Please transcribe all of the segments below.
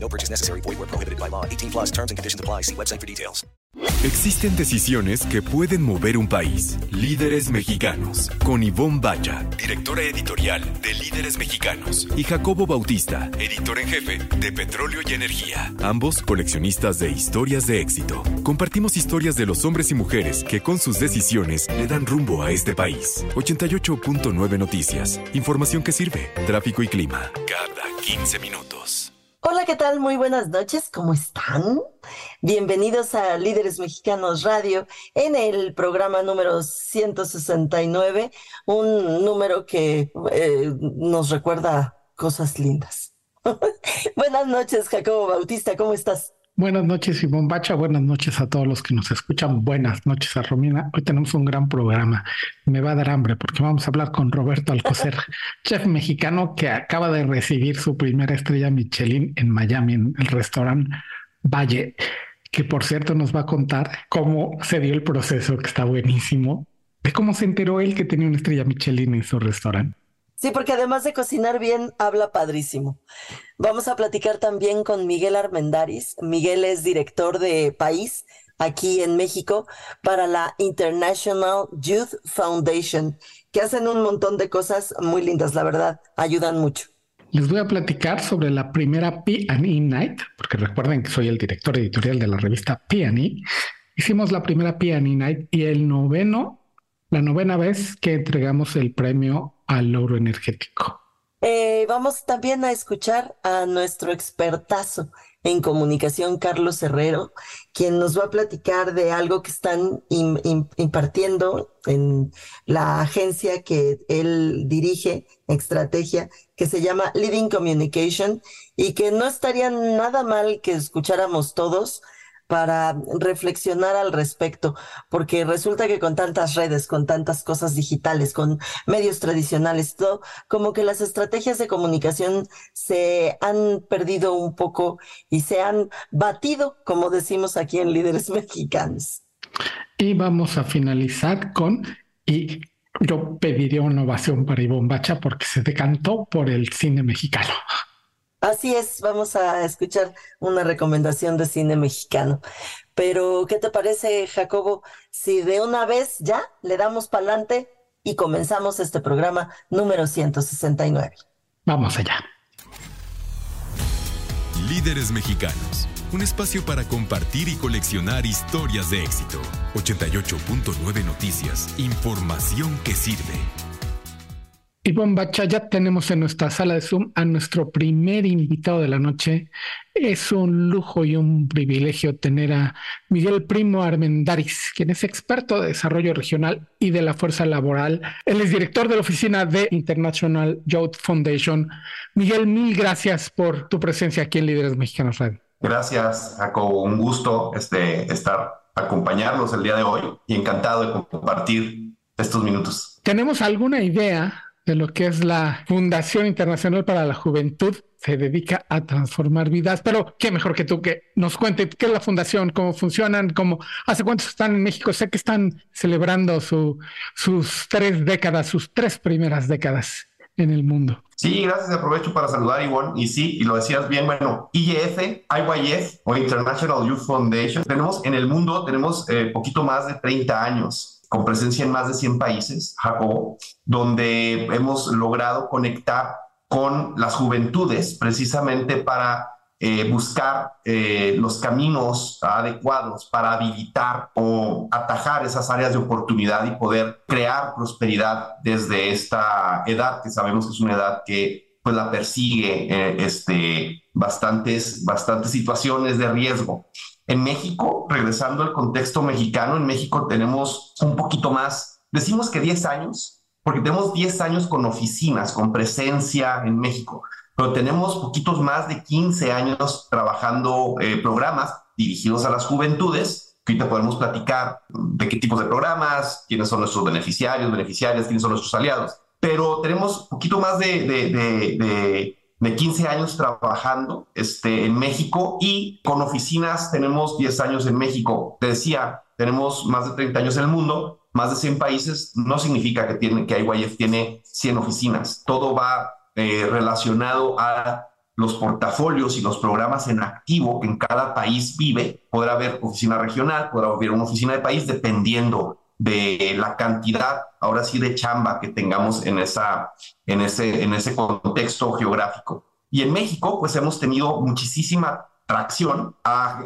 No purchase necessary. Void where prohibited by law. 18 plus terms and conditions apply. See website for details. Existen decisiones que pueden mover un país. Líderes mexicanos. Con Ivonne Bacha, directora editorial de Líderes Mexicanos. Y Jacobo Bautista, editor en jefe de Petróleo y Energía. Ambos coleccionistas de historias de éxito. Compartimos historias de los hombres y mujeres que con sus decisiones le dan rumbo a este país. 88.9 Noticias. Información que sirve. Tráfico y clima. Cada 15 minutos. Hola, ¿qué tal? Muy buenas noches, ¿cómo están? Bienvenidos a Líderes Mexicanos Radio en el programa número 169, un número que eh, nos recuerda cosas lindas. buenas noches, Jacobo Bautista, ¿cómo estás? Buenas noches, Ivonne Bacha. Buenas noches a todos los que nos escuchan. Buenas noches a Romina. Hoy tenemos un gran programa. Me va a dar hambre porque vamos a hablar con Roberto Alcocer, chef mexicano que acaba de recibir su primera estrella Michelin en Miami, en el restaurante Valle, que por cierto nos va a contar cómo se dio el proceso, que está buenísimo, de cómo se enteró él que tenía una estrella Michelin en su restaurante. Sí, porque además de cocinar bien, habla padrísimo. Vamos a platicar también con Miguel Armendaris. Miguel es director de País aquí en México para la International Youth Foundation, que hacen un montón de cosas muy lindas, la verdad, ayudan mucho. Les voy a platicar sobre la primera P&E Night, porque recuerden que soy el director editorial de la revista P&E. Hicimos la primera P&E Night y el noveno, la novena vez que entregamos el premio al logro energético. Eh, vamos también a escuchar a nuestro expertazo en comunicación, Carlos Herrero, quien nos va a platicar de algo que están impartiendo en la agencia que él dirige, Estrategia, que se llama Leading Communication, y que no estaría nada mal que escucháramos todos para reflexionar al respecto, porque resulta que con tantas redes, con tantas cosas digitales, con medios tradicionales, todo, como que las estrategias de comunicación se han perdido un poco y se han batido, como decimos aquí en Líderes Mexicanos. Y vamos a finalizar con, y yo pediría una ovación para Ivonne Bacha porque se decantó por el cine mexicano. Así es, vamos a escuchar una recomendación de cine mexicano. Pero, ¿qué te parece, Jacobo, si de una vez ya le damos para adelante y comenzamos este programa número 169? Vamos allá. Líderes Mexicanos, un espacio para compartir y coleccionar historias de éxito. 88.9 Noticias, información que sirve. Ivonne Bacha, ya tenemos en nuestra sala de Zoom a nuestro primer invitado de la noche. Es un lujo y un privilegio tener a Miguel Primo Armendaris, quien es experto de desarrollo regional y de la fuerza laboral. Él es director de la oficina de International Youth Foundation. Miguel, mil gracias por tu presencia aquí en Líderes Mexicanos Radio. Gracias, Jacobo. Un gusto este, estar acompañarlos el día de hoy y encantado de compartir estos minutos. ¿Tenemos alguna idea de lo que es la Fundación Internacional para la Juventud. Se dedica a transformar vidas, pero qué mejor que tú que nos cuente qué es la fundación, cómo funcionan, cómo hace cuántos están en México. Sé que están celebrando su, sus tres décadas, sus tres primeras décadas en el mundo. Sí, gracias. Aprovecho para saludar, Ivonne. Y sí, y lo decías bien, bueno, IEF, IYF o International Youth Foundation, tenemos en el mundo, tenemos eh, poquito más de 30 años con presencia en más de 100 países, Jacobo, donde hemos logrado conectar con las juventudes precisamente para eh, buscar eh, los caminos adecuados para habilitar o atajar esas áreas de oportunidad y poder crear prosperidad desde esta edad, que sabemos que es una edad que pues la persigue eh, este, bastantes, bastantes situaciones de riesgo. En México, regresando al contexto mexicano, en México tenemos un poquito más, decimos que 10 años, porque tenemos 10 años con oficinas, con presencia en México, pero tenemos poquitos más de 15 años trabajando eh, programas dirigidos a las juventudes ahorita podemos platicar de qué tipos de programas, quiénes son nuestros beneficiarios, beneficiarias, quiénes son nuestros aliados. Pero tenemos poquito más de, de, de, de 15 años trabajando este, en México y con oficinas tenemos 10 años en México. Te decía, tenemos más de 30 años en el mundo, más de 100 países, no significa que, tiene, que IYF tiene 100 oficinas. Todo va eh, relacionado a los portafolios y los programas en activo que en cada país vive. Podrá haber oficina regional, podrá haber una oficina de país, dependiendo de la cantidad, ahora sí, de chamba que tengamos en, esa, en, ese, en ese contexto geográfico. Y en México, pues hemos tenido muchísima tracción,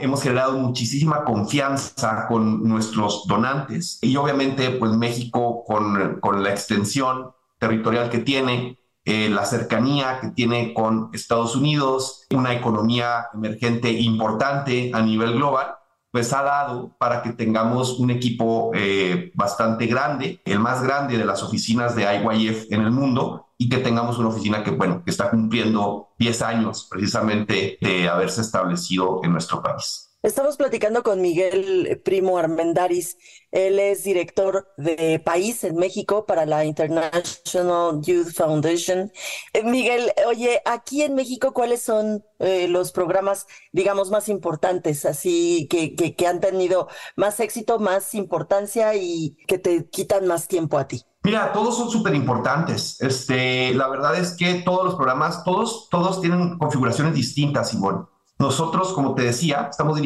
hemos generado muchísima confianza con nuestros donantes y obviamente pues México con, con la extensión territorial que tiene, eh, la cercanía que tiene con Estados Unidos, una economía emergente importante a nivel global, pues ha dado para que tengamos un equipo eh, bastante grande, el más grande de las oficinas de IYF en el mundo, y que tengamos una oficina que, bueno, que está cumpliendo 10 años precisamente de haberse establecido en nuestro país. Estamos platicando con Miguel Primo Armendaris. Él es director de país en México para la International Youth Foundation. Eh, Miguel, oye, aquí en México, ¿cuáles son eh, los programas, digamos, más importantes, así que, que, que han tenido más éxito, más importancia y que te quitan más tiempo a ti? Mira, todos son súper importantes. Este, la verdad es que todos los programas, todos, todos tienen configuraciones distintas, Ivonne. Nosotros, como te decía, estamos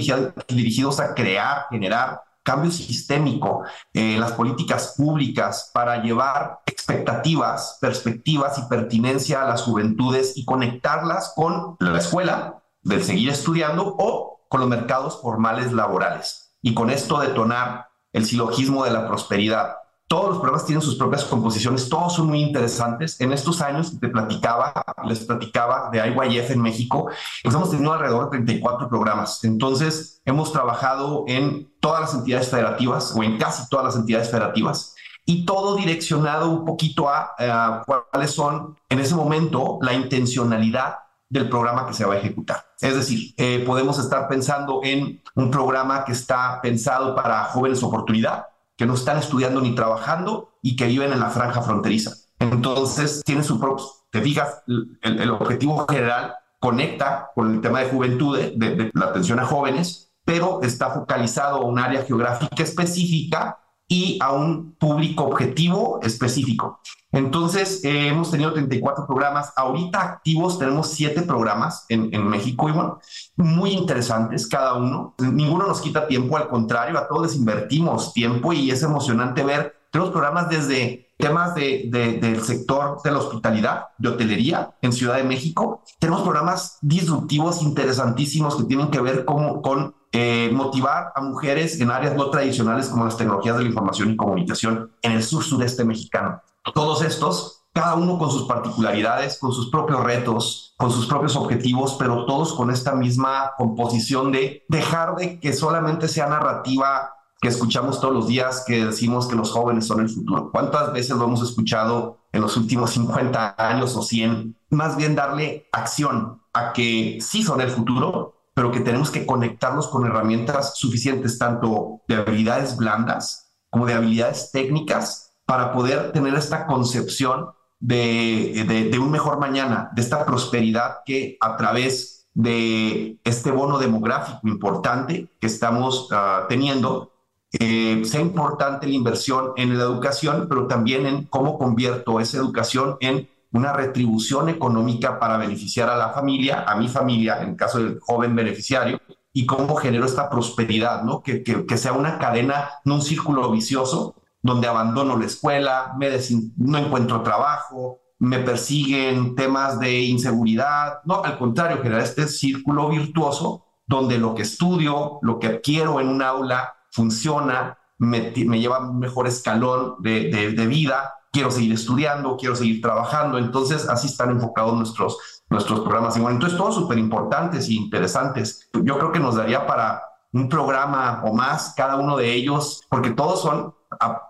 dirigidos a crear, generar cambio sistémico en las políticas públicas para llevar expectativas, perspectivas y pertinencia a las juventudes y conectarlas con la escuela, del seguir estudiando o con los mercados formales laborales. Y con esto detonar el silogismo de la prosperidad todos los programas tienen sus propias composiciones, todos son muy interesantes. En estos años te platicaba, les platicaba de IYF en México, hemos tenido alrededor de 34 programas. Entonces, hemos trabajado en todas las entidades federativas o en casi todas las entidades federativas y todo direccionado un poquito a, cuáles son en ese momento la intencionalidad del programa que se va a ejecutar. Es decir, eh, podemos estar pensando en un programa que está pensado para jóvenes oportunidad, que no están estudiando ni trabajando y que viven en la franja fronteriza. Entonces, tiene su propio, te fijas, el, objetivo general conecta con el tema de juventud, de, de, la atención a jóvenes, pero está focalizado a un área geográfica específica y a un público objetivo específico. Entonces, eh, hemos tenido 34 programas. Ahorita activos tenemos 7 programas en, en México y bueno, muy interesantes cada uno. Ninguno nos quita tiempo, al contrario, a todos les invertimos tiempo y es emocionante ver. Tenemos programas desde temas de, del sector de la hospitalidad, de hotelería en Ciudad de México. Tenemos programas disruptivos interesantísimos que tienen que ver con, con eh, motivar a mujeres en áreas no tradicionales como las tecnologías de la información y comunicación en el sur-sureste mexicano. Todos estos, cada uno con sus particularidades, con sus propios retos, con sus propios objetivos, pero todos con esta misma composición de dejar de que solamente sea narrativa que escuchamos todos los días que decimos que los jóvenes son el futuro. ¿Cuántas veces lo hemos escuchado en los últimos 50 años o 100? Más bien darle acción a que sí son el futuro, pero que tenemos que conectarnos con herramientas suficientes, tanto de habilidades blandas como de habilidades técnicas, para poder tener esta concepción de, de, un mejor mañana, de esta prosperidad que a través de este bono demográfico importante que estamos uh, teniendo, eh, sea importante la inversión en la educación, pero también en cómo convierto esa educación en una retribución económica para beneficiar a la familia, a mi familia, en el caso del joven beneficiario, y cómo genero esta prosperidad, ¿no? Que, que, sea una cadena, no un círculo vicioso, donde abandono la escuela, me no encuentro trabajo, me persiguen temas de inseguridad. No, al contrario, generar este círculo virtuoso donde lo que estudio, lo que adquiero en un aula funciona, me, me lleva a un mejor escalón de, de, de vida quiero seguir estudiando, quiero seguir trabajando. Entonces, así están enfocados nuestros, nuestros programas. Y bueno, entonces, todos súper importantes e interesantes. Yo creo que nos daría para un programa o más cada uno de ellos, porque todos son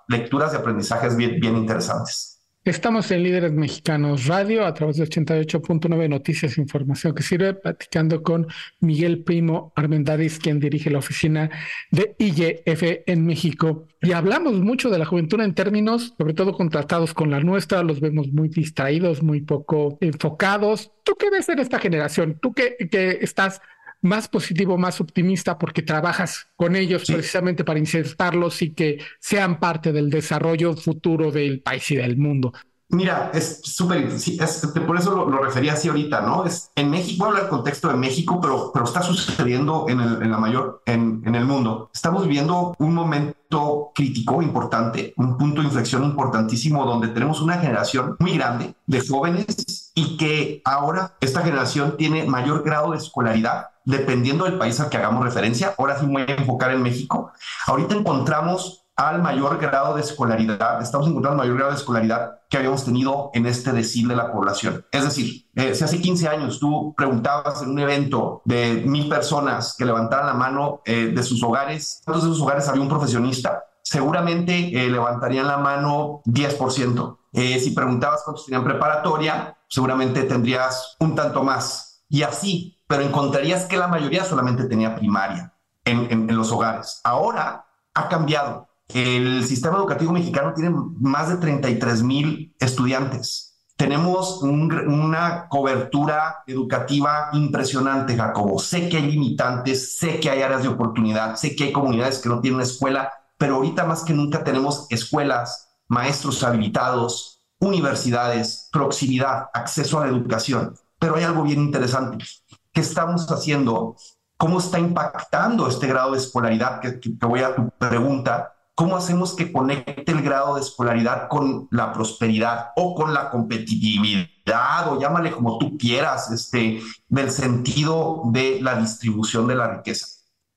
lecturas y aprendizajes bien, bien interesantes. Estamos en Líderes Mexicanos Radio a través de 88.9 Noticias e Información que sirve, platicando con Miguel Primo Armendáriz, quien dirige la oficina de IGF en México. Y hablamos mucho de la juventud en términos, sobre todo contratados con la nuestra, los vemos muy distraídos, muy poco enfocados. ¿Tú qué ves en esta generación? ¿Tú que, que estás más positivo, más optimista, porque trabajas con ellos precisamente para insertarlos y que sean parte del desarrollo futuro del país y del mundo. Mira, es súper, sí, por eso lo, refería así ahorita, ¿no? Es en México, voy a hablar del contexto de México, pero, pero está sucediendo en, el, en la mayor, en, en, el mundo. Estamos viviendo un momento crítico, importante, un punto de inflexión importantísimo donde tenemos una generación muy grande de jóvenes y que ahora esta generación tiene mayor grado de escolaridad dependiendo del país al que hagamos referencia. Ahora sí me voy a enfocar en México. Ahorita encontramos al mayor grado de escolaridad, estamos encontrando el mayor grado de escolaridad que habíamos tenido en este decil de la población. Es decir, eh, si hace 15 años tú preguntabas en un evento de mil personas que levantaran la mano eh, de sus hogares, ¿cuántos de sus hogares había un profesionista? Seguramente eh, levantarían la mano 10%. si preguntabas cuántos tenían preparatoria, seguramente tendrías un tanto más. Y así, pero encontrarías que la mayoría solamente tenía primaria en, los hogares. Ahora ha cambiado el sistema educativo mexicano tiene más de 33 mil estudiantes. Tenemos una cobertura educativa impresionante, Jacobo. Sé que hay limitantes, sé que hay áreas de oportunidad, sé que hay comunidades que no tienen escuela, pero ahorita más que nunca tenemos escuelas, maestros habilitados, universidades, proximidad, acceso a la educación. Pero hay algo bien interesante. ¿Qué estamos haciendo? ¿Cómo está impactando este grado de escolaridad? Que, que voy a tu pregunta ¿Cómo hacemos que conecte el grado de escolaridad con la prosperidad o con la competitividad o llámale como tú quieras, este, del sentido de la distribución de la riqueza?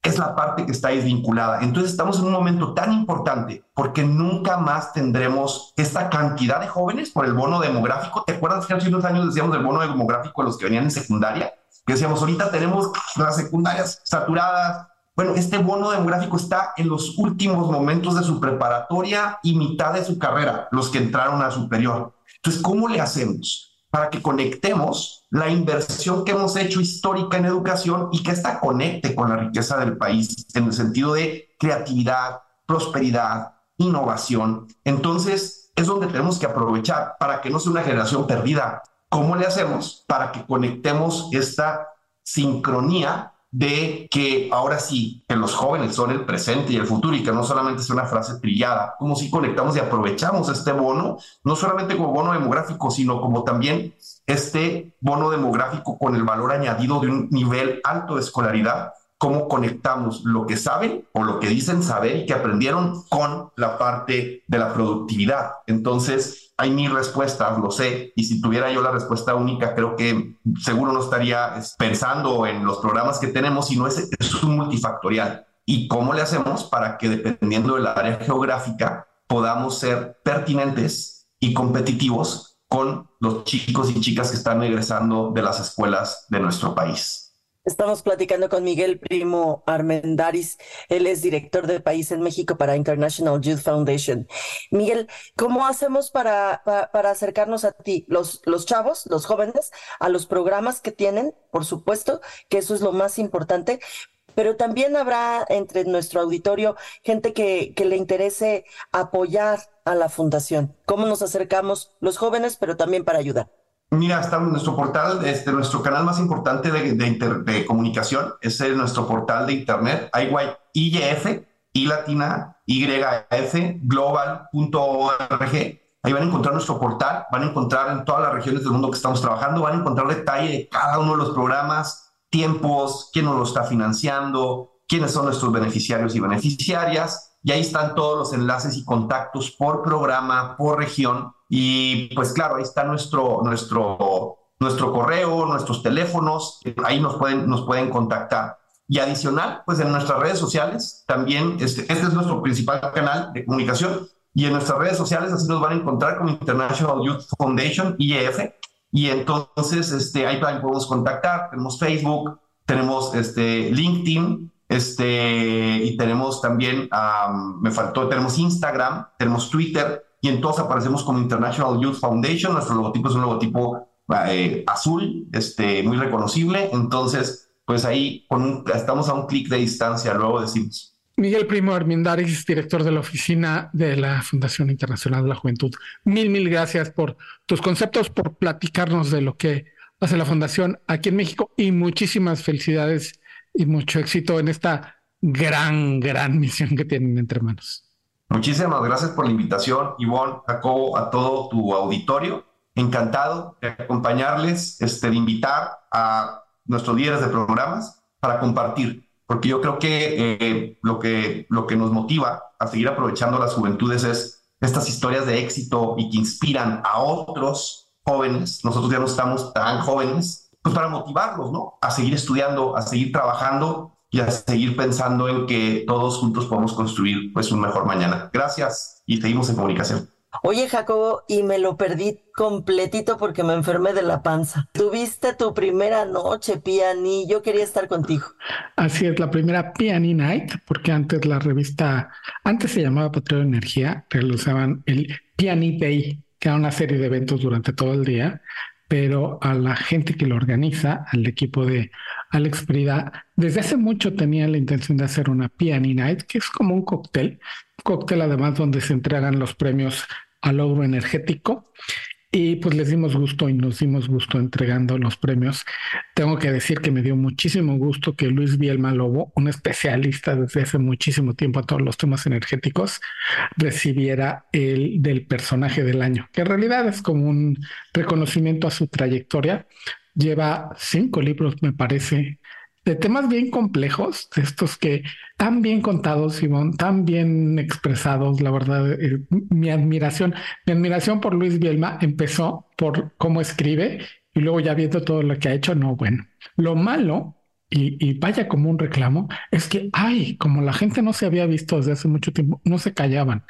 Es la parte que está desvinculada. Entonces estamos en un momento tan importante porque nunca más tendremos esta cantidad de jóvenes por el bono demográfico. ¿Te acuerdas que hace unos años decíamos del bono demográfico a los que venían en secundaria? Decíamos, ahorita tenemos las secundarias saturadas, bueno, este bono demográfico está en los últimos momentos de su preparatoria y mitad de su carrera, los que entraron a superior. Entonces, ¿cómo le hacemos para que conectemos la inversión que hemos hecho histórica en educación y que esta conecte con la riqueza del país en el sentido de creatividad, prosperidad, innovación? Entonces, es donde tenemos que aprovechar para que no sea una generación perdida. ¿Cómo le hacemos para que conectemos esta sincronía de que ahora sí, que los jóvenes son el presente y el futuro y que no solamente es una frase trillada, como si conectamos y aprovechamos este bono, no solamente como bono demográfico, sino como también este bono demográfico con el valor añadido de un nivel alto de escolaridad, cómo conectamos lo que saben o lo que dicen saber y que aprendieron con la parte de la productividad. Entonces, hay mil respuestas, lo sé, y si tuviera yo la respuesta única, creo que seguro no estaría pensando en los programas que tenemos, sino es, es un multifactorial. ¿Y cómo le hacemos para que dependiendo del área geográfica podamos ser pertinentes y competitivos con los chicos y chicas que están egresando de las escuelas de nuestro país? Estamos platicando con Miguel Primo Armendaris. Él es director de país en México para International Youth Foundation. Miguel, ¿cómo hacemos para, para, acercarnos a ti, los, los chavos, los jóvenes, a los programas que tienen? Por supuesto, que eso es lo más importante. Pero también habrá entre nuestro auditorio gente que, que le interese apoyar a la fundación. ¿Cómo nos acercamos los jóvenes, pero también para ayudar? Mira, está nuestro portal, este, nuestro canal más importante de, de, comunicación es nuestro portal de internet, IYF, y latina, YF, global.org. Ahí van a encontrar nuestro portal, van a encontrar en todas las regiones del mundo que estamos trabajando, van a encontrar detalle de cada uno de los programas, tiempos, quién nos lo está financiando, quiénes son nuestros beneficiarios y beneficiarias. Y ahí están todos los enlaces y contactos por programa, por región y pues claro, ahí está nuestro, nuestro, nuestro correo, nuestros teléfonos, ahí nos pueden, nos pueden contactar. Y adicional, pues en nuestras redes sociales también, este, este es nuestro principal canal de comunicación. Y en nuestras redes sociales así nos van a encontrar como International Youth Foundation, IEF. Y entonces este, ahí podemos contactar. Tenemos Facebook, tenemos este, LinkedIn, este, y tenemos también, me faltó, tenemos Instagram, tenemos Twitter y en todos aparecemos como International Youth Foundation. Nuestro logotipo es un logotipo eh, azul, este, muy reconocible. Entonces, pues ahí con estamos a un clic de distancia, luego decimos. Miguel Primo Armindaris, director de la oficina de la Fundación Internacional de la Juventud. Mil, mil gracias por tus conceptos, por platicarnos de lo que hace la Fundación aquí en México y muchísimas felicidades y mucho éxito en esta gran, gran misión que tienen entre manos. Muchísimas gracias por la invitación, Ivonne, Jacobo, a todo tu auditorio. Encantado de acompañarles, este, de invitar a nuestros líderes de programas para compartir, porque yo creo que, eh, lo que lo que nos motiva a seguir aprovechando las juventudes es estas historias de éxito y que inspiran a otros jóvenes. Nosotros ya no estamos tan jóvenes, pues para motivarlos, ¿no? A seguir estudiando, a seguir trabajando y a seguir pensando en que todos juntos podemos construir pues un mejor mañana. Gracias y seguimos en comunicación. Oye, Jacobo, y me lo perdí completito porque me enfermé de la panza. Tuviste tu primera noche, Piani. Yo quería estar contigo. Así es, la primera Piani Night, porque antes la revista, antes se llamaba Patrón Energía, realizaban el Piani Day, que era una serie de eventos durante todo el día, pero a la gente que lo organiza, al equipo de Alex Frida, desde hace mucho tenía la intención de hacer una Piani Night, que es como un cóctel, cóctel además donde se entregan los premios al logro energético. Y pues les dimos gusto y nos dimos gusto entregando los premios. Tengo que decir que me dio muchísimo gusto que Luis Bielma Lobo, un especialista desde hace muchísimo tiempo a todos los temas energéticos, recibiera el del personaje del año, que en realidad es como un reconocimiento a su trayectoria. Lleva cinco libros, me parece, de temas bien complejos, estos que tan bien contados, Simón, tan bien expresados, la verdad, eh, mi admiración, mi admiración por Luis Bielma empezó por cómo escribe y luego ya viendo todo lo que ha hecho, no, bueno, lo malo y, vaya como un reclamo, es que, ay, como la gente no se había visto desde hace mucho tiempo, no se callaban.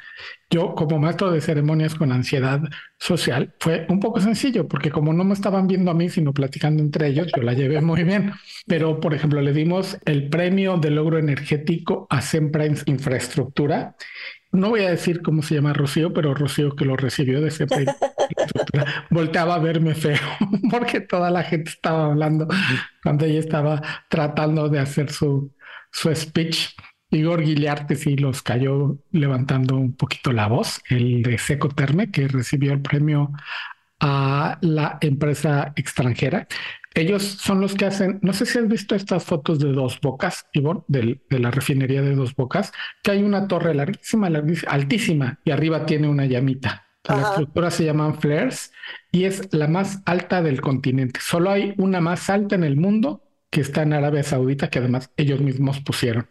Yo, como maestro de ceremonias con ansiedad social, fue un poco sencillo, porque como no me estaban viendo a mí, sino platicando entre ellos, yo la llevé muy bien. Pero, por ejemplo, le dimos el premio de logro energético a Semprines Infraestructura no voy a decir cómo se llama Rocío, pero Rocío que lo recibió de siempre volteaba a verme feo porque toda la gente estaba hablando cuando ella estaba tratando de hacer su, su speech. Igor Guiliarte sí los cayó levantando un poquito la voz, el de Seco Terme, que recibió el premio a la empresa extranjera. Ellos son los que hacen, no sé si has visto estas fotos de dos bocas, Ivonne, de, la refinería de dos bocas, que hay una torre larguísima, altísima, y arriba tiene una llamita. La estructura se llaman flares y es la más alta del continente. Solo hay una más alta en el mundo que está en Arabia Saudita, que además ellos mismos pusieron.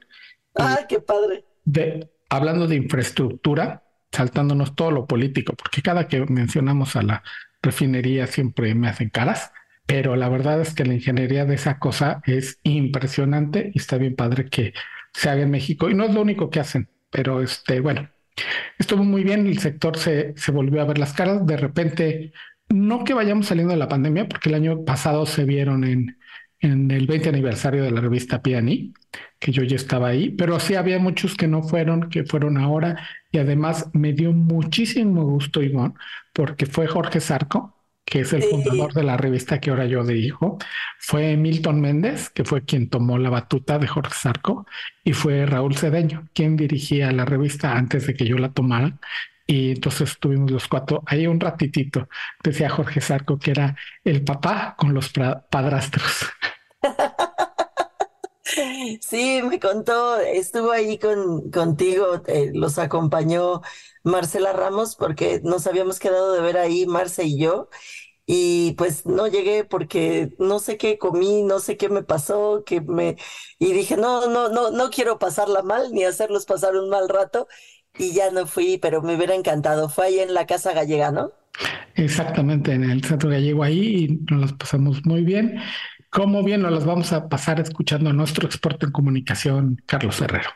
¡Ah, qué padre! De, hablando de infraestructura, saltándonos todo lo político, porque cada que mencionamos a la refinería siempre me hacen caras pero la verdad es que la ingeniería de esa cosa es impresionante y está bien padre que se haga en México. Y no es lo único que hacen, pero este, bueno, estuvo muy bien, el sector se, se volvió a ver las caras, de repente, no que vayamos saliendo de la pandemia, porque el año pasado se vieron en, en el 20 aniversario de la revista Piani, que yo ya estaba ahí, pero sí había muchos que no fueron, que fueron ahora, y además me dio muchísimo gusto, Ivonne, porque fue Jorge Zarco, que es el fundador de la revista que ahora yo dirijo, fue Milton Méndez, que fue quien tomó la batuta de Jorge Sarco, y fue Raúl Cedeño, quien dirigía la revista antes de que yo la tomara. Y entonces estuvimos los cuatro ahí un ratitito. Decía Jorge Sarco que era el papá con los padrastros. Sí, me contó, estuvo ahí con, contigo, eh, los acompañó Marcela Ramos porque nos habíamos quedado de ver ahí, Marce y yo, y pues no llegué porque no sé qué comí, no sé qué me pasó, que me y dije, "No, no, no no quiero pasarla mal ni hacerlos pasar un mal rato." Y ya no fui, pero me hubiera encantado. Fue ahí en la Casa Gallega, ¿no? Exactamente, en el Centro Gallego ahí y nos las pasamos muy bien. Como bien nos las vamos a pasar escuchando a nuestro experto en comunicación, Carlos Herrero.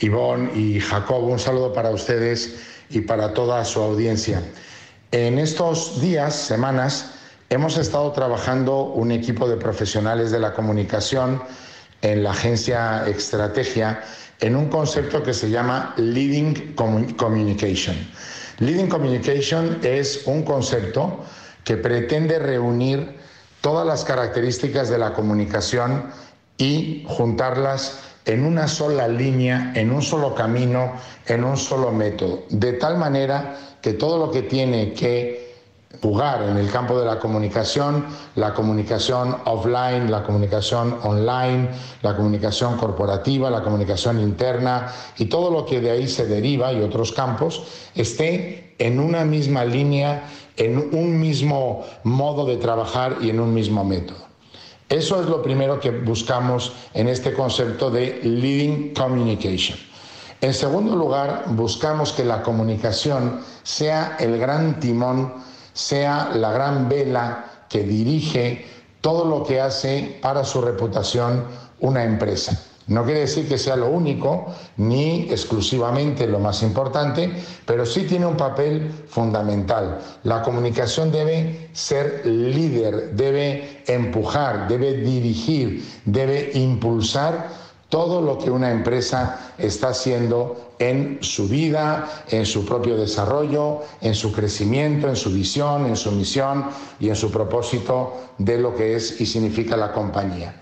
Ivonne y Jacob, un saludo para ustedes y para toda su audiencia. En estos días, semanas, hemos estado trabajando un equipo de profesionales de la comunicación en la agencia Estrategia en un concepto que se llama Leading Communication. Leading Communication es un concepto que pretende reunir todas las características de la comunicación y juntarlas en una sola línea, en un solo camino, en un solo método, de tal manera que todo lo que tiene que jugar en el campo de la comunicación, la comunicación offline, la comunicación online, la comunicación corporativa, la comunicación interna y todo lo que de ahí se deriva y otros campos, esté en una misma línea, en un mismo modo de trabajar y en un mismo método. Eso es lo primero que buscamos en este concepto de leading communication. En segundo lugar, buscamos que la comunicación sea el gran timón, sea la gran vela que dirige todo lo que hace para su reputación una empresa. No quiere decir que sea lo único ni exclusivamente lo más importante, pero sí tiene un papel fundamental. La comunicación debe ser líder, debe empujar, debe dirigir, debe impulsar todo lo que una empresa está haciendo en su vida, en su propio desarrollo, en su crecimiento, en su visión, en su misión y en su propósito de lo que es y significa la compañía.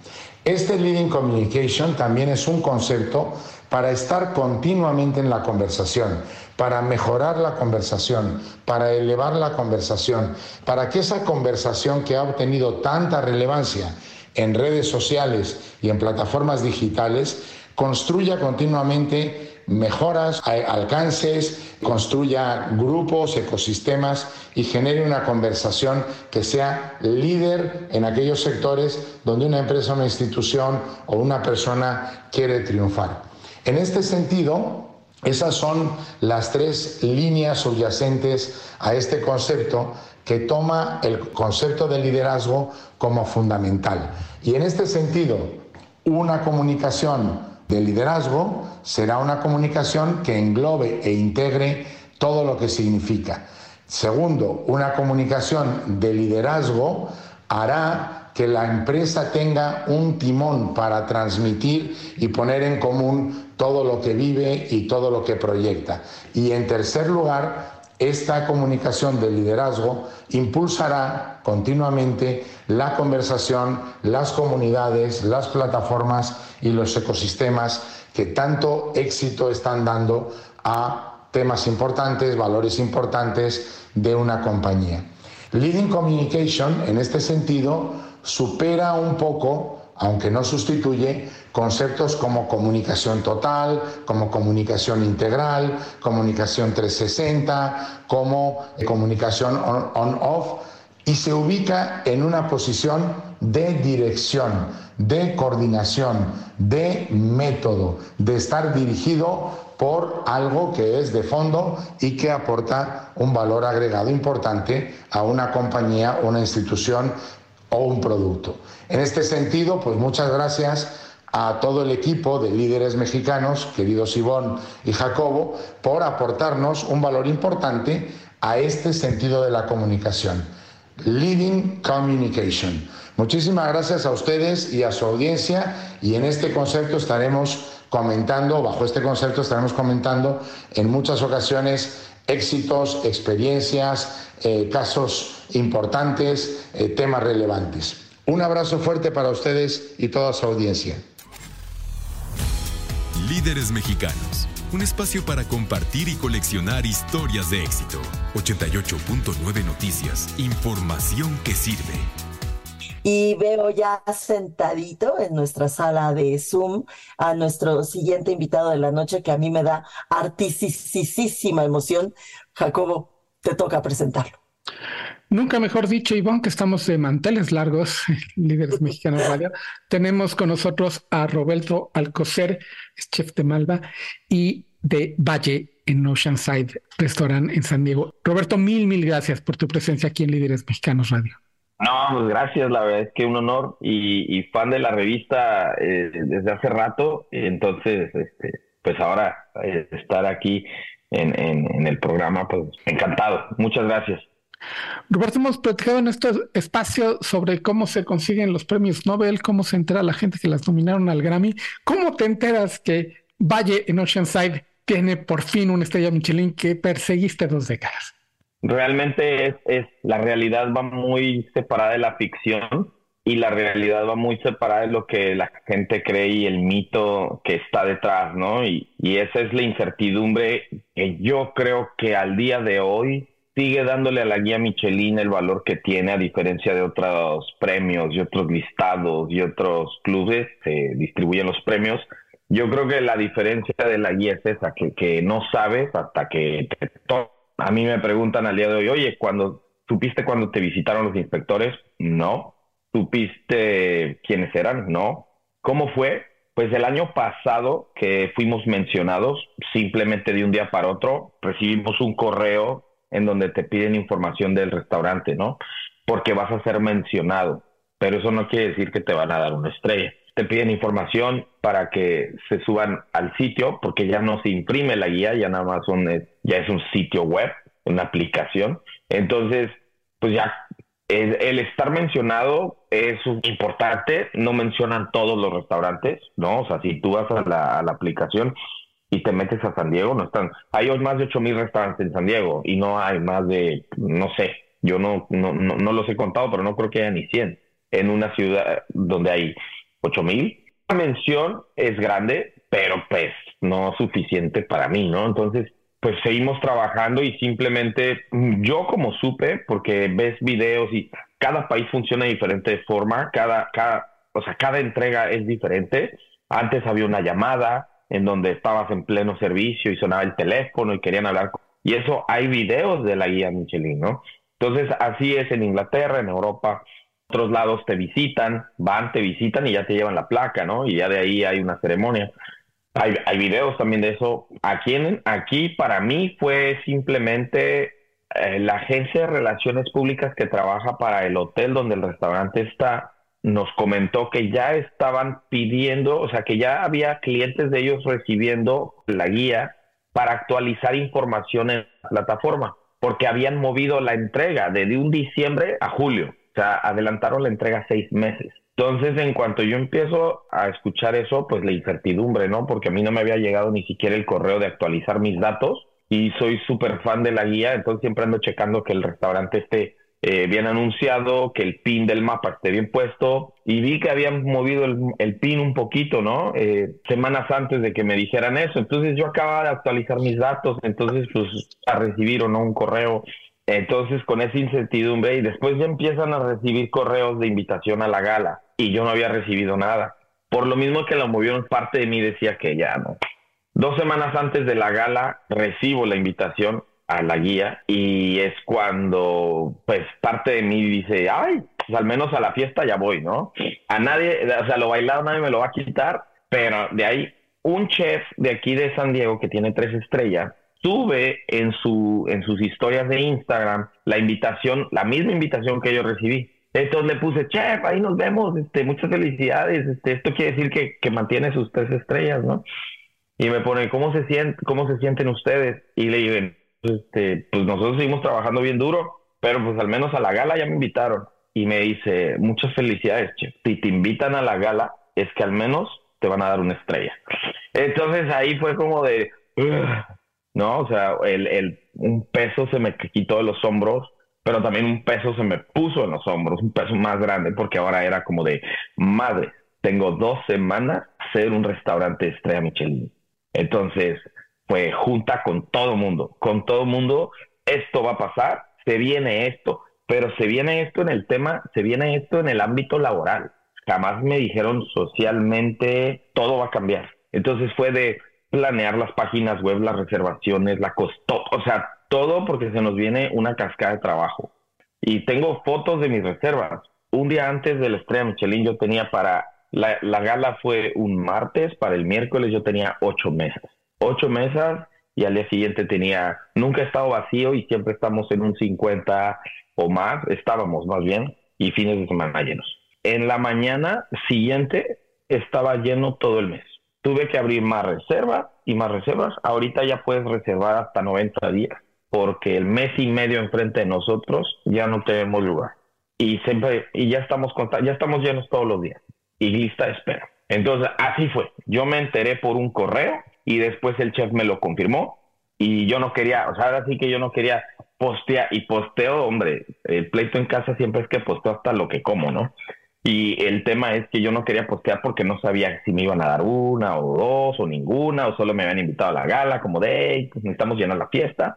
Este leading communication también es un concepto para estar continuamente en la conversación, para mejorar la conversación, para elevar la conversación, para que esa conversación que ha obtenido tanta relevancia en redes sociales y en plataformas digitales construya continuamente mejoras, alcances, construya grupos, ecosistemas y genere una conversación que sea líder en aquellos sectores donde una empresa, una institución o una persona quiere triunfar. En este sentido, esas son las tres líneas subyacentes a este concepto que toma el concepto de liderazgo como fundamental. Y en este sentido, una comunicación de liderazgo será una comunicación que englobe e integre todo lo que significa. Segundo, una comunicación de liderazgo hará que la empresa tenga un timón para transmitir y poner en común todo lo que vive y todo lo que proyecta. Y en tercer lugar, esta comunicación de liderazgo impulsará continuamente la conversación, las comunidades, las plataformas y los ecosistemas que tanto éxito están dando a temas importantes, valores importantes de una compañía. Leading Communication, en este sentido, supera un poco aunque no sustituye conceptos como comunicación total, como comunicación integral, comunicación 360, como comunicación on-off, y se ubica en una posición de dirección, de coordinación, de método, de estar dirigido por algo que es de fondo y que aporta un valor agregado importante a una compañía, una institución o un producto. En este sentido, pues muchas gracias a todo el equipo de líderes mexicanos, queridos Ivón y Jacobo, por aportarnos un valor importante a este sentido de la comunicación. Leading Communication. Muchísimas gracias a ustedes y a su audiencia y en este concepto estaremos comentando, bajo este concepto estaremos comentando en muchas ocasiones éxitos, experiencias, eh, casos importantes, eh, temas relevantes. Un abrazo fuerte para ustedes y toda su audiencia. Líderes Mexicanos, un espacio para compartir y coleccionar historias de éxito. 88.9 Noticias, información que sirve. Y veo ya sentadito en nuestra sala de Zoom a nuestro siguiente invitado de la noche que a mí me da artisísima emoción. Jacobo, te toca presentarlo. Nunca mejor dicho, Ivonne, que estamos de manteles largos, líderes mexicanos radio. Tenemos con nosotros a Roberto Alcocer, chef de Malva, y de Valle en Oceanside Restaurant en San Diego. Roberto, mil, mil gracias por tu presencia aquí en Líderes Mexicanos Radio. No, pues gracias, la verdad es que un honor y, fan de la revista eh, desde hace rato, entonces, este, pues ahora eh, estar aquí en, el programa, pues encantado. Muchas gracias. Roberto, hemos platicado en este espacio sobre cómo se consiguen los premios Nobel, cómo se entera la gente que las nominaron al Grammy. ¿Cómo te enteras que Valle en Oceanside tiene por fin una estrella Michelin que perseguiste dos décadas. Realmente es, es la realidad va muy separada de la ficción y la realidad va muy separada de lo que la gente cree y el mito que está detrás, ¿no? Y, y esa es la incertidumbre que yo creo que al día de hoy sigue dándole a la guía Michelin el valor que tiene a diferencia de otros premios y otros listados y otros clubes que distribuyen los premios. Yo creo que la diferencia de la guía es esa, que, que no sabes hasta que te A mí me preguntan al día de hoy, oye, cuando supiste cuando te visitaron los inspectores? No. ¿Supiste quiénes eran? No. ¿Cómo fue? Pues el año pasado que fuimos mencionados, simplemente de un día para otro, recibimos un correo en donde te piden información del restaurante, ¿no? Porque vas a ser mencionado, pero eso no quiere decir que te van a dar una estrella. Te piden información para que se suban al sitio, porque ya no se imprime la guía, ya nada más son, ya es un sitio web, una aplicación. Entonces, pues ya el, estar mencionado es importante, no mencionan todos los restaurantes, ¿no? O sea, si tú vas a la, aplicación y te metes a San Diego, no están, hay más de 8 mil restaurantes en San Diego y no hay más de, no sé, yo no, no, no, los he contado, pero no creo que haya ni 100 en una ciudad donde hay 8 mil. La mención es grande, pero pues no suficiente para mí, ¿no? Entonces, pues seguimos trabajando y simplemente mm, yo como supe, porque ves videos y cada país funciona de diferente forma, cada, cada, o sea, cada entrega es diferente. Antes había una llamada en donde estabas en pleno servicio y sonaba el teléfono y querían hablar. Y eso hay videos de la guía Michelin, ¿no? Entonces, así es en Inglaterra, en Europa. Otros lados te visitan, van, te visitan y ya te llevan la placa, ¿no? Y ya de ahí hay una ceremonia. Hay, videos también de eso. Aquí, en, aquí para mí fue simplemente eh, la agencia de relaciones públicas que trabaja para el hotel donde el restaurante está, nos comentó que ya estaban pidiendo, o sea, que ya había clientes de ellos recibiendo la guía para actualizar información en la plataforma, porque habían movido la entrega de, de un diciembre a julio, sea, adelantaron la entrega seis meses. Entonces, en cuanto yo empiezo a escuchar eso, pues la incertidumbre, ¿no? Porque a mí no me había llegado ni siquiera el correo de actualizar mis datos y soy súper fan de la guía, entonces siempre ando checando que el restaurante esté eh, bien anunciado, que el pin del mapa esté bien puesto y vi que habían movido el, pin un poquito, ¿no? Eh, semanas antes de que me dijeran eso, entonces yo acababa de actualizar mis datos, entonces pues a recibir o no un correo entonces, con esa incertidumbre, y después ya empiezan a recibir correos de invitación a la gala, y yo no había recibido nada. Por lo mismo que lo movieron, parte de mí decía que ya no. Dos semanas antes de la gala, recibo la invitación a la guía, y es cuando, pues, parte de mí dice, ay, pues al menos a la fiesta ya voy, ¿no? A nadie, o sea, lo bailado nadie me lo va a quitar, pero de ahí, un chef de aquí de San Diego que tiene tres estrellas, sube en, su, en sus historias de Instagram la invitación, la misma invitación que yo recibí. Entonces le puse, chef, ahí nos vemos, este, muchas felicidades, este, esto quiere decir que, que mantiene sus tres estrellas, ¿no? Y me pone, ¿cómo se, sienten, cómo se sienten ustedes? Y le digo, este, pues nosotros seguimos trabajando bien duro, pero pues al menos a la gala ya me invitaron. Y me dice, muchas felicidades, chef. Si te invitan a la gala, es que al menos te van a dar una estrella. Entonces ahí fue como de, ¿no? O sea, el, el, un peso se me quitó de los hombros, pero también un peso se me puso en los hombros, un peso más grande, porque ahora era como de, madre, tengo dos semanas ser un restaurante estrella Michelin. Entonces, pues junta con todo mundo, con todo mundo, esto va a pasar, se viene esto, pero se viene esto en el tema, se viene esto en el ámbito laboral. Jamás me dijeron socialmente, todo va a cambiar. Entonces fue de, planear las páginas web, las reservaciones, la costó, o sea, todo porque se nos viene una cascada de trabajo. Y tengo fotos de mis reservas. Un día antes de la estrella Michelin yo tenía para, la, la gala fue un martes, para el miércoles yo tenía ocho mesas. Ocho mesas y al día siguiente tenía, nunca he estado vacío y siempre estamos en un 50 o más, estábamos más bien, y fines de semana llenos. En la mañana siguiente estaba lleno todo el mes tuve que abrir más reservas y más reservas. Ahorita ya puedes reservar hasta 90 días, porque el mes y medio enfrente de nosotros ya no tenemos lugar. Y siempre, y ya estamos ya estamos llenos todos los días. Y lista de espera. Entonces, así fue. Yo me enteré por un correo y después el chef me lo confirmó y yo no quería, o sea, ahora sí que yo no quería postear y posteo, hombre, el pleito en casa siempre es que posteo hasta lo que como, ¿no? Y el tema es que yo no quería postear porque no sabía si me iban a dar una o dos o ninguna, o solo me habían invitado a la gala, como de, pues necesitamos llenar la fiesta.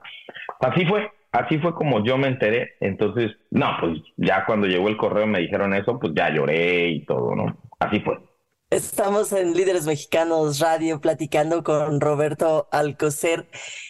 Así fue, así fue como yo me enteré. Entonces, no, pues ya cuando llegó el correo me dijeron eso, pues ya lloré y todo, ¿no? Así fue. Estamos en Líderes Mexicanos Radio platicando con Roberto Alcocer.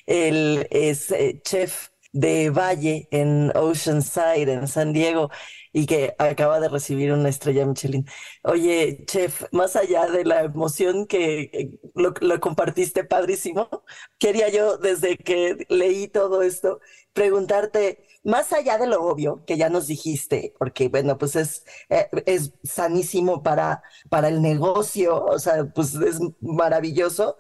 Él es eh, chef de Valle en Oceanside, en San Diego y que acaba de recibir una estrella Michelin. Oye, chef, más allá de la emoción que eh, lo, compartiste padrísimo, quería yo, desde que leí todo esto, preguntarte, más allá de lo obvio que ya nos dijiste, porque bueno, pues es, eh, es sanísimo para, para el negocio, o sea, pues es maravilloso.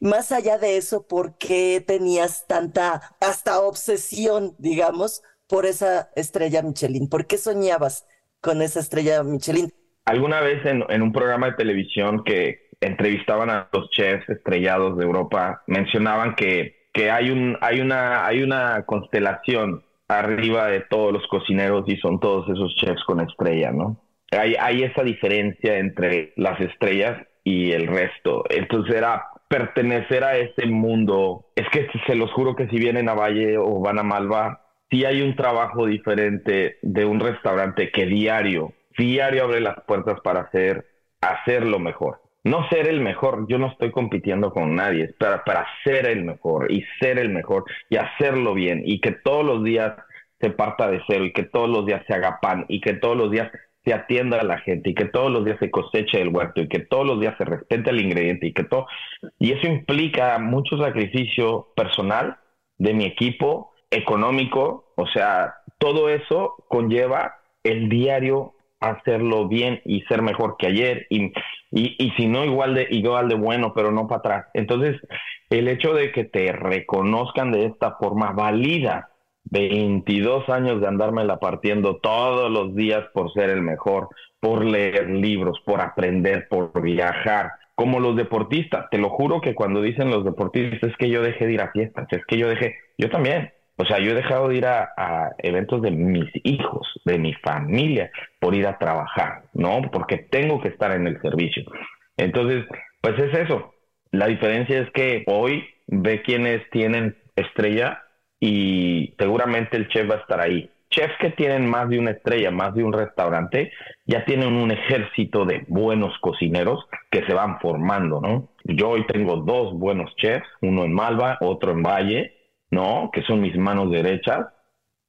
Más allá de eso, ¿por qué tenías tanta, hasta obsesión, digamos, por esa estrella Michelin? ¿Por qué soñabas con esa estrella Michelin? Alguna vez en, un programa de televisión que entrevistaban a los chefs estrellados de Europa, mencionaban que, que hay, un, hay, una, hay una constelación arriba de todos los cocineros y son todos esos chefs con estrella, ¿no? Hay, esa diferencia entre las estrellas y el resto. Entonces era pertenecer a ese mundo. Es que se los juro que si vienen a Valle o van a Malva, si hay un trabajo diferente de un restaurante que diario, diario abre las puertas para hacer, hacerlo mejor. No ser el mejor, yo no estoy compitiendo con nadie, es para, para ser el mejor y ser el mejor y hacerlo bien y que todos los días se parta de cero y que todos los días se haga pan y que todos los días se atienda a la gente y que todos los días se coseche el huerto y que todos los días se respete el ingrediente y que todo y eso implica mucho sacrificio personal de mi equipo económico, o sea, todo eso conlleva el diario hacerlo bien y ser mejor que ayer y, y, si no igual de igual de bueno pero no para atrás. Entonces el hecho de que te reconozcan de esta forma valida 22 años de andarme la partiendo todos los días por ser el mejor por leer libros por aprender por viajar como los deportistas. Te lo juro que cuando dicen los deportistas es que yo dejé de ir a fiestas es que yo dejé yo también o sea, yo he dejado de ir a, eventos de mis hijos, de mi familia, por ir a trabajar, ¿no? Porque tengo que estar en el servicio. Entonces, pues es eso. La diferencia es que hoy ve quienes tienen estrella y seguramente el chef va a estar ahí. Chefs que tienen más de una estrella, más de un restaurante, ya tienen un ejército de buenos cocineros que se van formando, ¿no? Yo hoy tengo dos buenos chefs, uno en Malva, otro en Valle, ¿no? Que son mis manos derechas.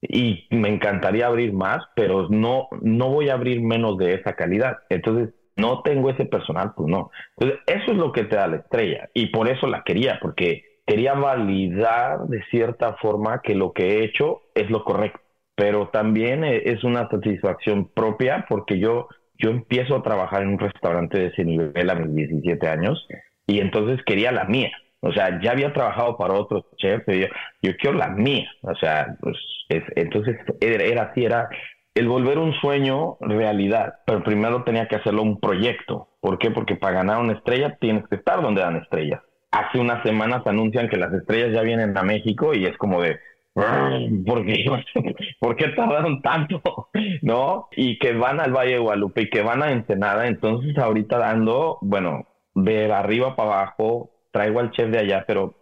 Y me encantaría abrir más, pero no, no voy a abrir menos de esa calidad. Entonces, no tengo ese personal, pues no. Entonces, eso es lo que te da la estrella. Y por eso la quería, porque quería validar de cierta forma que lo que he hecho es lo correcto. Pero también e, es una satisfacción propia porque yo, yo empiezo a trabajar en un restaurante de ese nivel a mis 17 años y entonces quería la mía. O sea, ya había trabajado para otros chefs, yo, yo quiero la mía. O sea, pues entonces era, así, era el volver un sueño realidad, pero primero tenía que hacerlo un proyecto. ¿Por qué? Porque para ganar una estrella tienes que estar donde dan estrellas. Hace unas semanas anuncian que las estrellas ya vienen a México y es como de, ¿por qué, ¿por qué tardaron tanto? ¿No? Y que van al Valle de Guadalupe y que van a Ensenada, entonces ahorita dando, bueno, de arriba para abajo, traigo al chef de allá, pero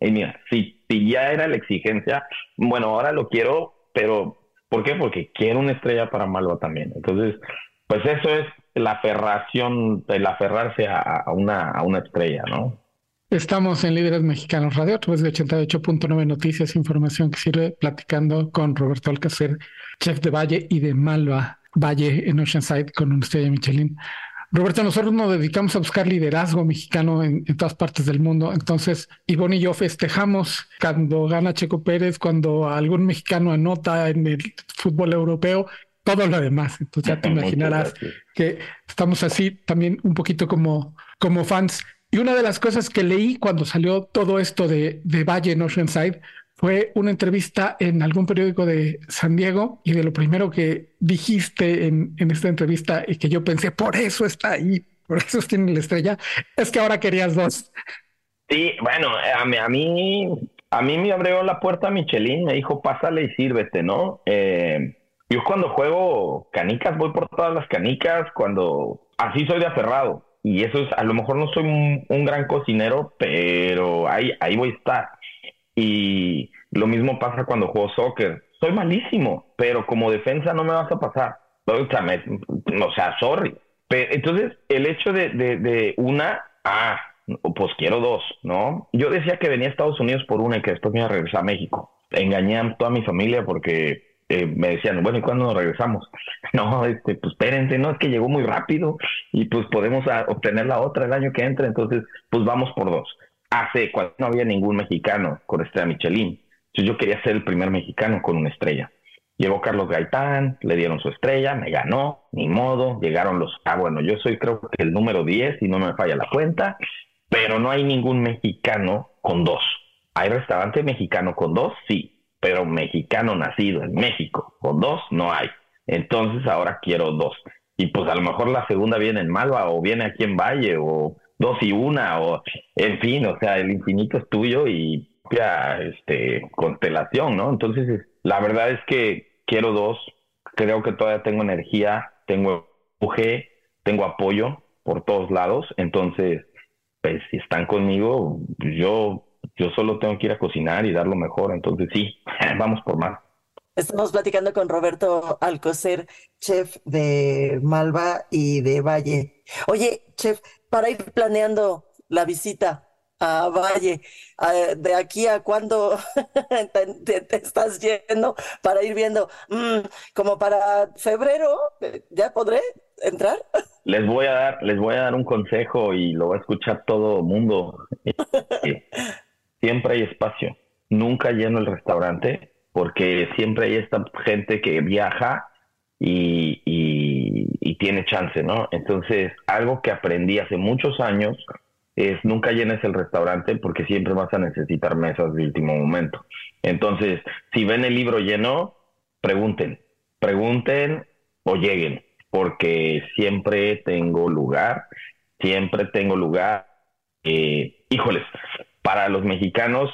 mira, si, ya era la exigencia, bueno, ahora lo quiero, pero ¿por qué? Porque quiero una estrella para Malva también. Entonces, pues eso es la aferración, el aferrarse a, una, a una estrella, ¿no? Estamos en Líderes Mexicanos Radio, a través de 88.9 Noticias, información que sirve platicando con Roberto Alcacer, chef de Valle y de Malva Valle en Oceanside con una estrella Michelin. Roberto, nosotros nos dedicamos a buscar liderazgo mexicano en, todas partes del mundo. Entonces, Ivonne y yo festejamos cuando gana Checo Pérez, cuando algún mexicano anota en el fútbol europeo, todo lo demás. Entonces ya te imaginarás que estamos así también un poquito como, como fans. Y una de las cosas que leí cuando salió todo esto de, de Valle en Oceanside fue una entrevista en algún periódico de San Diego y de lo primero que dijiste en, en esta entrevista y que yo pensé, por eso está ahí, por eso tiene la estrella, es que ahora querías dos. Sí, bueno, a mí, a mí, a mí me abrió la puerta Michelin, me dijo, pásale y sírvete, ¿no? Eh, yo cuando juego canicas voy por todas las canicas, cuando así soy de aferrado. Y eso es, a lo mejor no soy un, gran cocinero, pero ahí, ahí voy a estar. Y lo mismo pasa cuando juego soccer. Soy malísimo, pero como defensa no me vas a pasar. O sea, o sea sorry. entonces, el hecho de, de, de una, ah, pues quiero dos, ¿no? Yo decía que venía a Estados Unidos por una y que después me iba a regresar a México. Engañé a toda mi familia porque eh, me decían, bueno, ¿y cuándo nos regresamos? No, este, pues espérense, no, es que llegó muy rápido y pues podemos obtener la otra el año que entra, entonces pues vamos por dos. Hace cuando no había ningún mexicano con estrella Michelin, entonces yo quería ser el primer mexicano con una estrella. Llegó Carlos Gaitán, le dieron su estrella, me ganó, ni modo, llegaron los, ah, bueno, yo soy creo que el número 10 y no me falla la cuenta, pero no hay ningún mexicano con dos. ¿Hay restaurante mexicano con dos? Sí, pero mexicano nacido en México con dos no hay. Entonces ahora quiero dos. Y pues a lo mejor la segunda viene en Malva o viene aquí en Valle o dos y una o en fin, o sea, el infinito es tuyo y ya este constelación, ¿no? Entonces, la verdad es que quiero dos, creo que todavía tengo energía, tengo empuje, tengo apoyo por todos lados, entonces pues si están conmigo, yo, yo solo tengo que ir a cocinar y dar lo mejor. Entonces sí, vamos por más. Estamos platicando con Roberto Alcocer, chef de Malva y de Valle. Oye, chef, para ir planeando la visita a Valle, de aquí a cuándo te, estás yendo para ir viendo, mm, como para febrero, ¿ya podré entrar? les voy a dar, les voy a dar un consejo y lo va a escuchar todo el mundo. siempre hay espacio. Nunca lleno el restaurante porque siempre hay esta gente que viaja y, y, tiene chance, ¿no? Entonces, algo que aprendí hace muchos años es nunca llenes el restaurante porque siempre vas a necesitar mesas de último momento. Entonces, si ven el libro lleno, pregunten, pregunten o lleguen porque siempre tengo lugar, siempre tengo lugar. Eh, híjoles, para los mexicanos,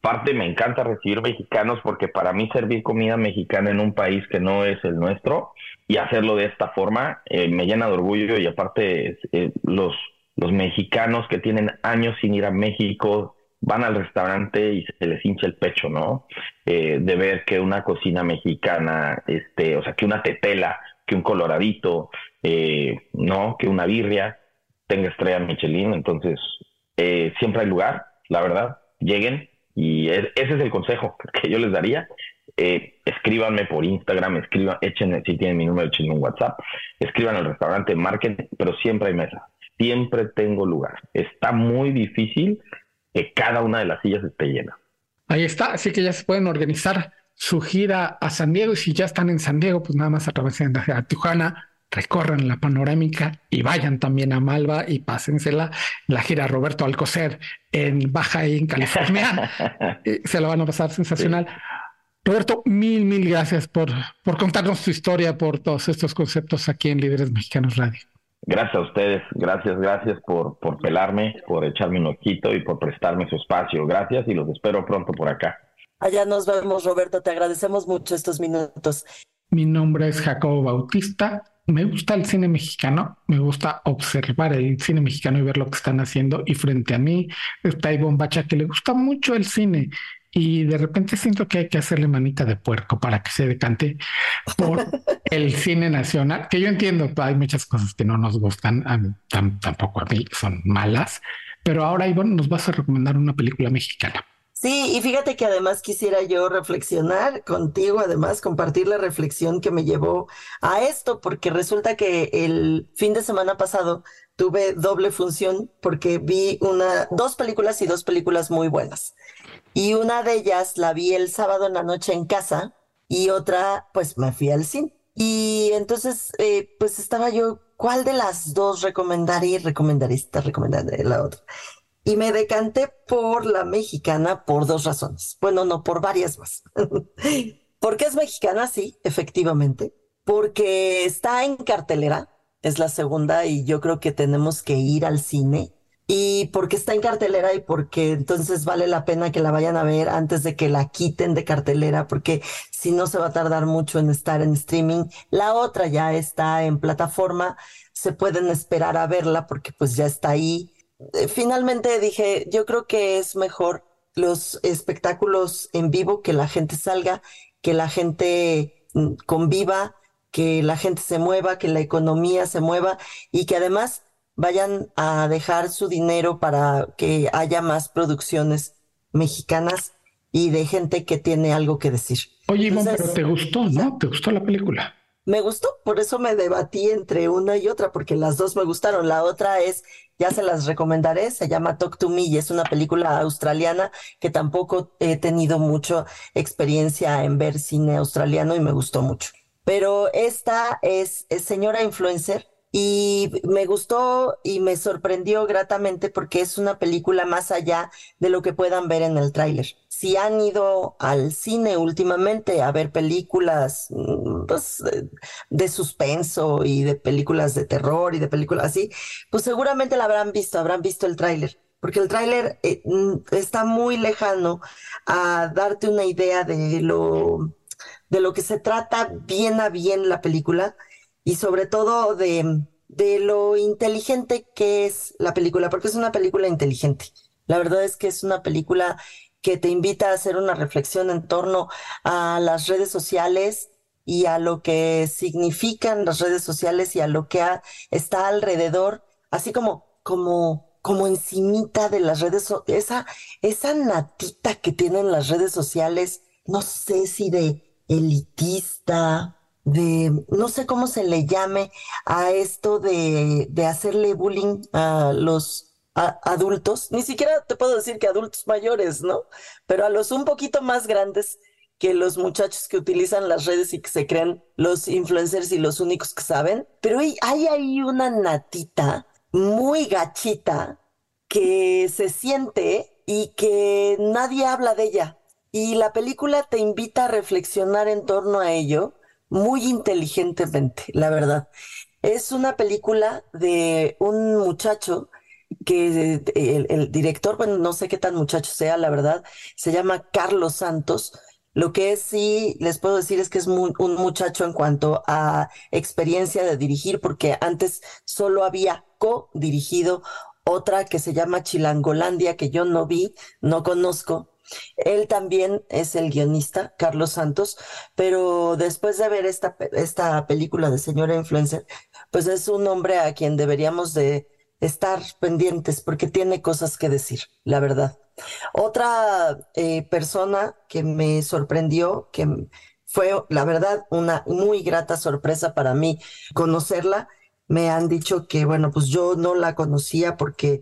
parte me encanta recibir mexicanos porque para mí servir comida mexicana en un país que no es el nuestro y hacerlo de esta forma eh, me llena de orgullo y aparte eh, los, los mexicanos que tienen años sin ir a México van al restaurante y se les hincha el pecho, ¿no? de ver que una cocina mexicana, este, o sea, que una tetela que un coloradito, eh, no, que una birria tenga estrella Michelin. Entonces, eh, siempre hay lugar, la verdad, lleguen y ese es el consejo que yo les daría. Eh, escríbanme por Instagram, escriban, echen, si tienen mi número, echen un WhatsApp, escriban al restaurante, marquen, pero siempre hay mesa, siempre tengo lugar. Está muy difícil que cada una de las sillas esté llena. Ahí está, así que ya se pueden organizar su gira a San Diego y si ya están en San Diego, pues nada más atravesen a Tijuana, recorran la panorámica y vayan también a Malva y pásensela la gira Roberto Alcocer en Baja en California. Se lo van a pasar sensacional. Roberto, mil, mil gracias por, por contarnos tu historia, por todos estos conceptos aquí en Líderes Mexicanos Radio. Gracias a ustedes, gracias, gracias por, por pelarme, por echarme un ojito y por prestarme su espacio. Gracias y los espero pronto por acá. Allá nos vemos, Roberto. Te agradecemos mucho estos minutos. Mi nombre es Jacobo Bautista. Me gusta el cine mexicano, me gusta observar el cine mexicano y ver lo que están haciendo. Y frente a mí está Ivonne Bacha, que le gusta mucho el cine. Y de repente siento que hay que hacerle manita de puerco para que se decante por el cine nacional, que yo entiendo, hay muchas cosas que no nos gustan, tampoco a mí son malas, pero ahora Ivonne nos vas a recomendar una película mexicana. Sí, y fíjate que además quisiera yo reflexionar contigo, además compartir la reflexión que me llevó a esto, porque resulta que el fin de semana pasado tuve doble función porque vi una, dos películas y dos películas muy buenas. Y una de ellas la vi el sábado en la noche en casa y otra, pues me fui al cine. Y entonces, eh, pues estaba yo, ¿cuál de las dos recomendaré? Recomendaré esta, recomendaré la otra y me decanté por la mexicana por dos razones. Bueno, no, por varias más. porque es mexicana, sí, efectivamente. Porque está en cartelera, es la segunda y yo creo que tenemos que ir al cine y porque está en cartelera y porque entonces vale la pena que la vayan a ver antes de que la quiten de cartelera, porque si no se va a tardar mucho en estar en streaming. La otra ya está en plataforma, se pueden esperar a verla porque pues ya está ahí. Eh, finalmente dije, yo creo que es mejor los espectáculos en vivo, que la gente salga, que la gente mm, conviva, que la gente se mueva, que la economía se mueva y que además vayan a dejar su dinero para que haya más producciones mexicanas y de gente que tiene algo que decir. Oye, Ivonne, pero te gustó, ¿no? ¿Te gustó la película? Me gustó, por eso me debatí entre una y otra, porque las dos me gustaron. La otra es, ya se las recomendaré, se llama Talk to Me y es una película australiana que tampoco he tenido mucha experiencia en ver cine australiano y me gustó mucho. Pero esta es Señora Influencer, y me gustó y me sorprendió gratamente porque es una película más allá de lo que puedan ver en el tráiler. Si han ido al cine últimamente a ver películas mm, pues, de suspenso y de películas de terror y de películas así, pues seguramente la habrán visto, habrán visto el tráiler porque el tráiler eh, mm, está muy lejano a darte una idea de lo de lo que se trata bien a bien la película y sobre todo de, de lo inteligente que es la película, porque es una película inteligente. La verdad es que es una película que te invita a hacer una reflexión en torno a las redes sociales y a lo que significan las redes sociales y a lo que está alrededor, así como, como, como encimita de las redes, esa, esa natita que tienen las redes sociales, no sé si de elitista, de, no sé cómo se le llame a esto de, de hacerle bullying a los adultos, ni siquiera te puedo decir que adultos mayores, ¿no? Pero a los un poquito más grandes que los muchachos que utilizan las redes y que se creen los influencers y los únicos que saben. Pero hay, hay ahí una natita muy gachita que se siente y que nadie habla de ella. Y la película te invita a reflexionar en torno a ello muy inteligentemente, la verdad. Es una película de un muchacho que el, director, bueno, no sé qué tan muchacho sea, la verdad, se llama Carlos Santos. Lo que sí les puedo decir es que es un muchacho en cuanto a experiencia de dirigir, porque antes solo había co-dirigido otra que se llama Chilangolandia, que yo no vi, no conozco, él también es el guionista, Carlos Santos, pero después de ver esta, esta película de Señora Influencer, pues es un hombre a quien deberíamos de estar pendientes porque tiene cosas que decir, la verdad. Otra eh, persona que me sorprendió, que fue, la verdad, una muy grata sorpresa para mí conocerla, me han dicho que, bueno, pues yo no la conocía porque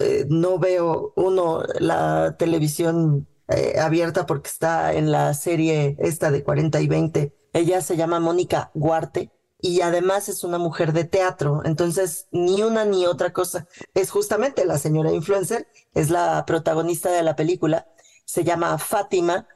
eh, no veo uno la televisión eh, abierta porque está en la serie esta de 40 y 20. Ella se llama Mónica Guarte y además es una mujer de teatro. Entonces, ni una ni otra cosa. Es justamente la señora influencer, es la protagonista de la película. Se llama Fátima.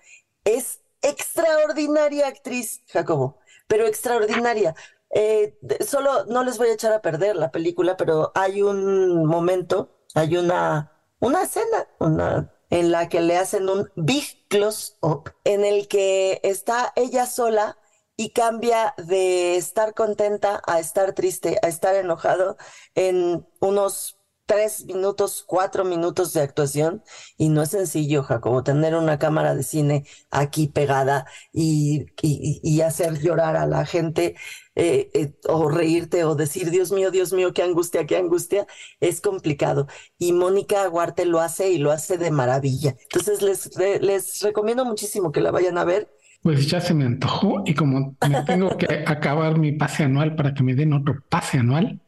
Es extraordinaria actriz, Jacobo, pero extraordinaria. Eh, solo no les voy a echar a perder la película, pero hay un momento hay una, una escena una, en la que le hacen un big close up, en el que está ella sola y cambia de estar contenta a estar triste, a estar enojado en unos tres minutos, cuatro minutos de actuación y no es sencillo, Jacobo, tener una cámara de cine aquí pegada y, y, hacer llorar a la gente eh, eh, o reírte o decir, Dios mío, Dios mío, qué angustia, qué angustia, es complicado. Y Mónica Aguarte lo hace y lo hace de maravilla. Entonces les, les recomiendo muchísimo que la vayan a ver. Pues ya se me antojó y como me tengo que acabar mi pase anual para que me den otro pase anual,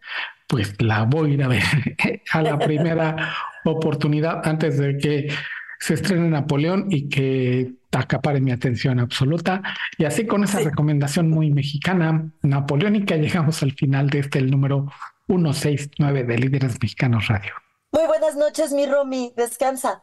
pues la voy a ir a ver a la primera oportunidad antes de que se estrene Napoleón y que acapare mi atención absoluta. Y así con esa recomendación muy mexicana, napoleónica, llegamos al final de este el número 169 de Líderes Mexicanos Radio. Muy buenas noches, mi Romy. Descansa.